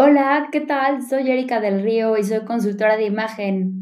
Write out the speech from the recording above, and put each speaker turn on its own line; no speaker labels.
Hola, ¿qué tal? Soy Erika del Río y soy consultora de imagen.